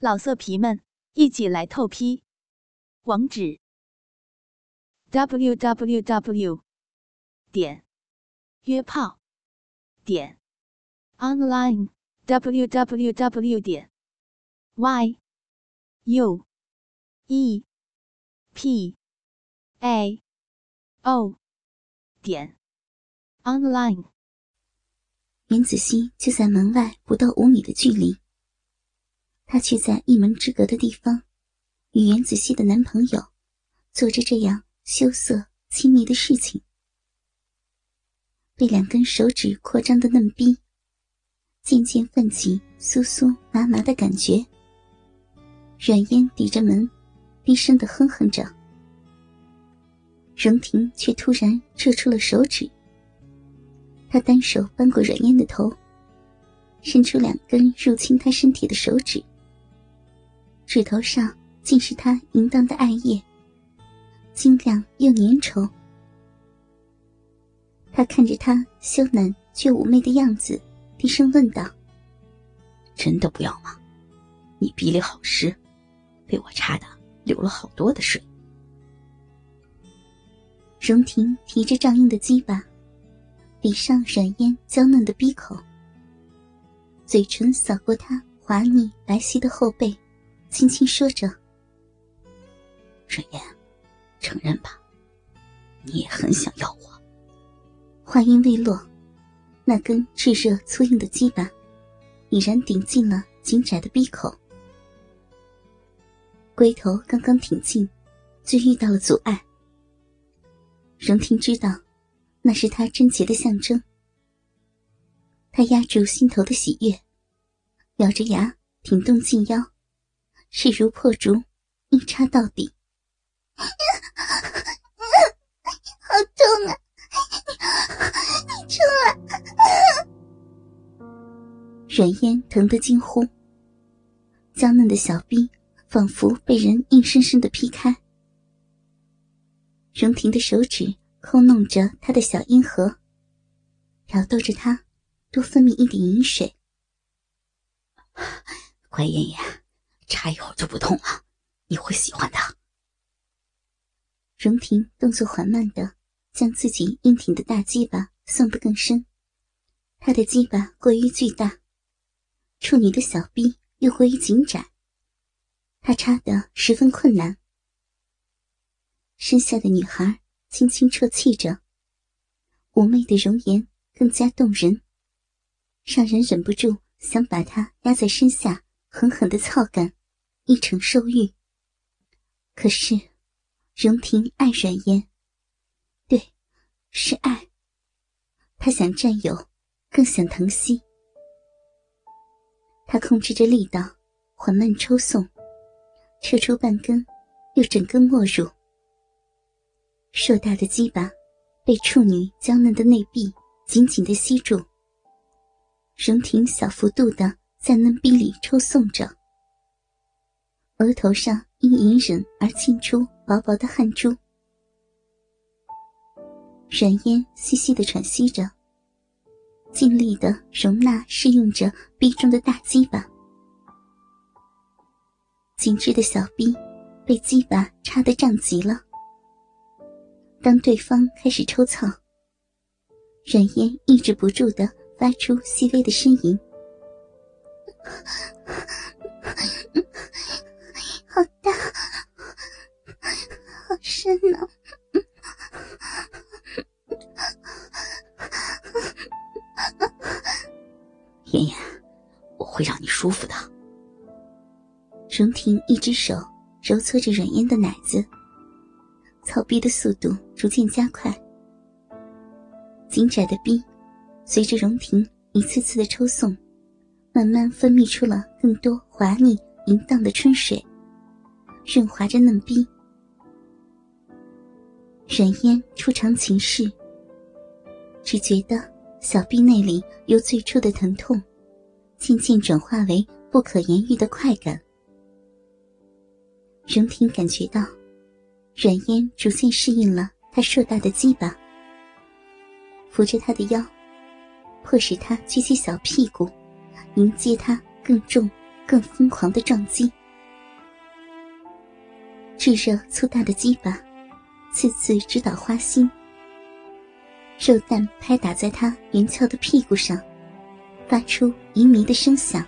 老色皮们，一起来透批！网址：w w w 点约炮点 online w w w 点 y u e p a o 点 online。袁子熙就在门外不到五米的距离。她却在一门之隔的地方，与袁子熙的男朋友做着这样羞涩亲密的事情。被两根手指扩张的嫩逼，渐渐泛起酥酥麻麻的感觉。软烟抵着门，低声的哼哼着。荣婷却突然撤出了手指，她单手扳过软烟的头，伸出两根入侵她身体的手指。指头上尽是他淫荡的艾叶，晶亮又粘稠。他看着他羞赧却妩媚的样子，低声问道：“真的不要吗？你鼻里好湿，被我插的流了好多的水。”荣婷提着胀硬的鸡巴，抵上软烟娇嫩的鼻口，嘴唇扫过他滑腻白皙的后背。轻轻说着：“沈言，承认吧，你也很想要我。”话音未落，那根炙热粗硬的鸡巴已然顶进了紧窄的闭口。龟头刚刚挺进，就遇到了阻碍。荣婷知道，那是他贞洁的象征。他压住心头的喜悦，咬着牙挺动近腰。势如破竹，一插到底。好痛啊！你出来！软烟疼得惊呼，娇嫩的小臂仿佛被人硬生生的劈开。荣婷的手指抠弄着他的小阴核，挑逗着他多分泌一点饮水。乖妍妍。插一会儿就不痛了，你会喜欢的。荣婷动作缓慢的将自己硬挺的大鸡巴送得更深，她的鸡巴过于巨大，处女的小臂又过于紧窄，她插的十分困难。身下的女孩轻轻啜泣着，妩媚的容颜更加动人，让人忍不住想把她压在身下狠狠的操干。一成受欲。可是，荣婷爱软烟，对，是爱。他想占有，更想疼惜。他控制着力道，缓慢抽送，撤出半根，又整根没入。硕大的鸡巴被处女娇嫩的内壁紧紧的吸住。荣婷小幅度的在嫩壁里抽送着。额头上因隐忍而沁出薄薄的汗珠，软烟细细的喘息着，尽力的容纳适应着逼中的大鸡巴。紧致的小臂被鸡巴插得胀极了。当对方开始抽操，软烟抑制不住的发出细微的呻吟。好深呢！妍妍，我会让你舒服的。荣婷一只手揉搓着软烟的奶子，操逼的速度逐渐加快。紧窄的逼随着荣婷一次次的抽送，慢慢分泌出了更多滑腻淫荡的春水。润滑着嫩逼，软烟初尝情事，只觉得小臂内里由最初的疼痛，渐渐转化为不可言喻的快感。荣婷感觉到，软烟逐渐适应了他硕大的鸡巴，扶着他的腰，迫使他撅起小屁股，迎接他更重、更疯狂的撞击。炙热粗大的鸡巴，次次直捣花心。肉弹拍打在他圆翘的屁股上，发出旖旎的声响。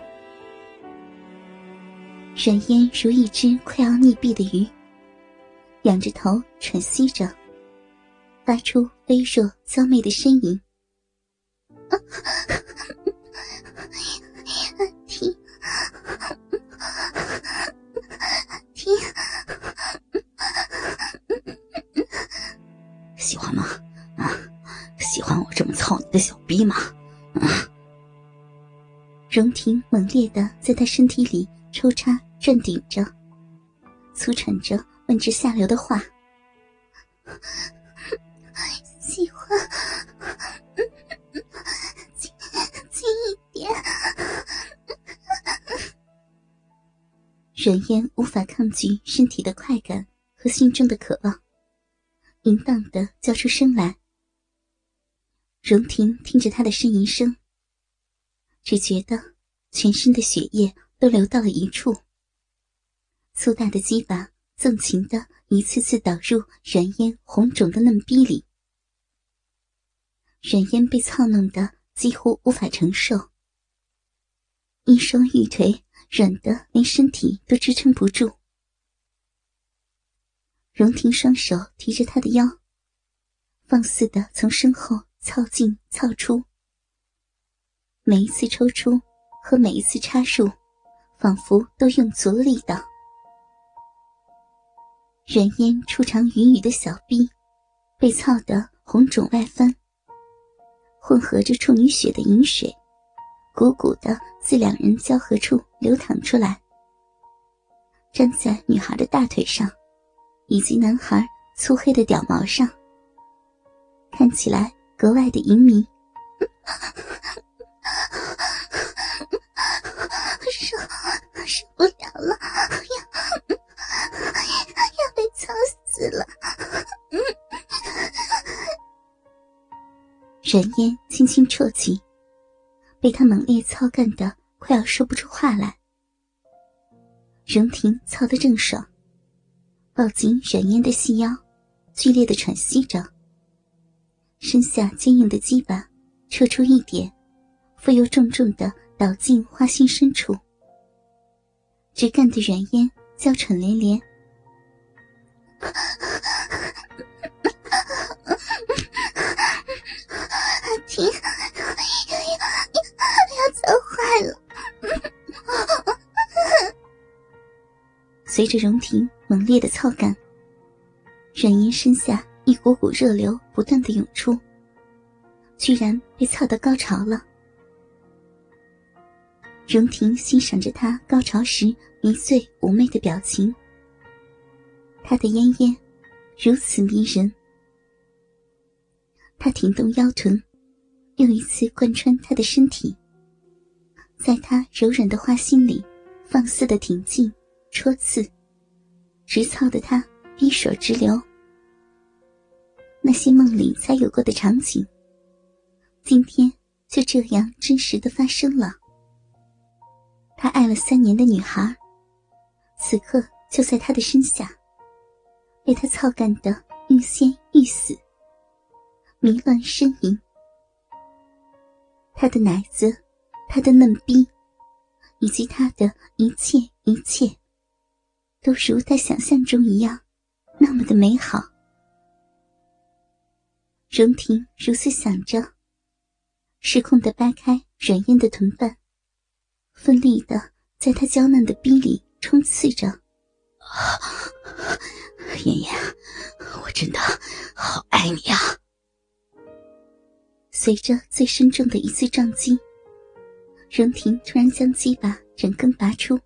软烟如一只快要溺毙的鱼，仰着头喘息着，发出微弱娇媚的呻吟。逼吗？荣婷猛烈的在他身体里抽插转顶着，粗喘着问之下流的话：“喜欢，轻轻一点。”软烟无法抗拒身体的快感和心中的渴望，淫荡的叫出声来。荣婷听着他的呻吟声，只觉得全身的血液都流到了一处。粗大的鸡巴纵情的一次次导入软烟红肿的嫩逼里，软烟被操弄得几乎无法承受，一双玉腿软得连身体都支撑不住。荣婷双手提着他的腰，放肆的从身后。操进操出，每一次抽出和每一次插入，仿佛都用足了力道。软烟初尝云雨的小臂，被操得红肿外翻，混合着处女血的饮水，鼓鼓的自两人交合处流淌出来，站在女孩的大腿上，以及男孩粗黑的屌毛上，看起来。格外的淫靡，受受不了了，要要被操死了！软烟轻轻啜泣，被他猛烈操干的快要说不出话来。荣婷操得正爽，抱紧软烟的细腰，剧烈的喘息着。身下坚硬的鸡巴，抽出一点，复又重重的倒进花心深处，直干得软烟娇喘连连。停！要操坏了！随着荣婷猛烈的操干，软烟身下。一股股热流不断的涌出，居然被操到高潮了。荣婷欣赏着他高潮时迷醉妩媚的表情，他的烟烟如此迷人。他挺动腰臀，又一次贯穿他的身体，在他柔软的花心里放肆的挺进、戳刺，直操得他逼水直流。那些梦里才有过的场景，今天就这样真实的发生了。他爱了三年的女孩，此刻就在他的身下，被他操干的欲仙欲死，迷乱呻吟。他的奶子，他的嫩逼，以及他的一切一切，都如他想象中一样，那么的美好。荣婷如此想着，失控的掰开软硬的臀瓣，奋力的在他娇嫩的逼里冲刺着。妍妍，我真的好爱你啊！随着最深重的一次撞击，荣婷突然将鸡巴整根拔出，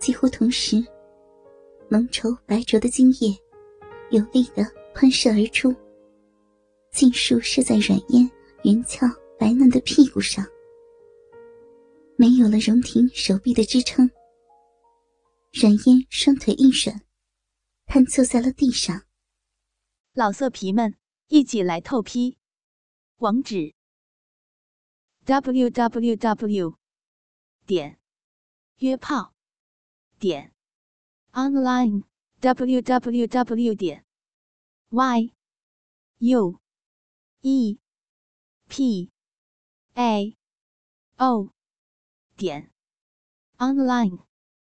几乎同时，浓稠白浊的精液有力的喷射而出。尽数射在软烟圆翘白嫩的屁股上，没有了荣婷手臂的支撑，软烟双腿一软，瘫坐在了地上。老色皮们，一起来透批！网址：w w w. 点约炮点 online w w w 点 y u e p a o 点 online。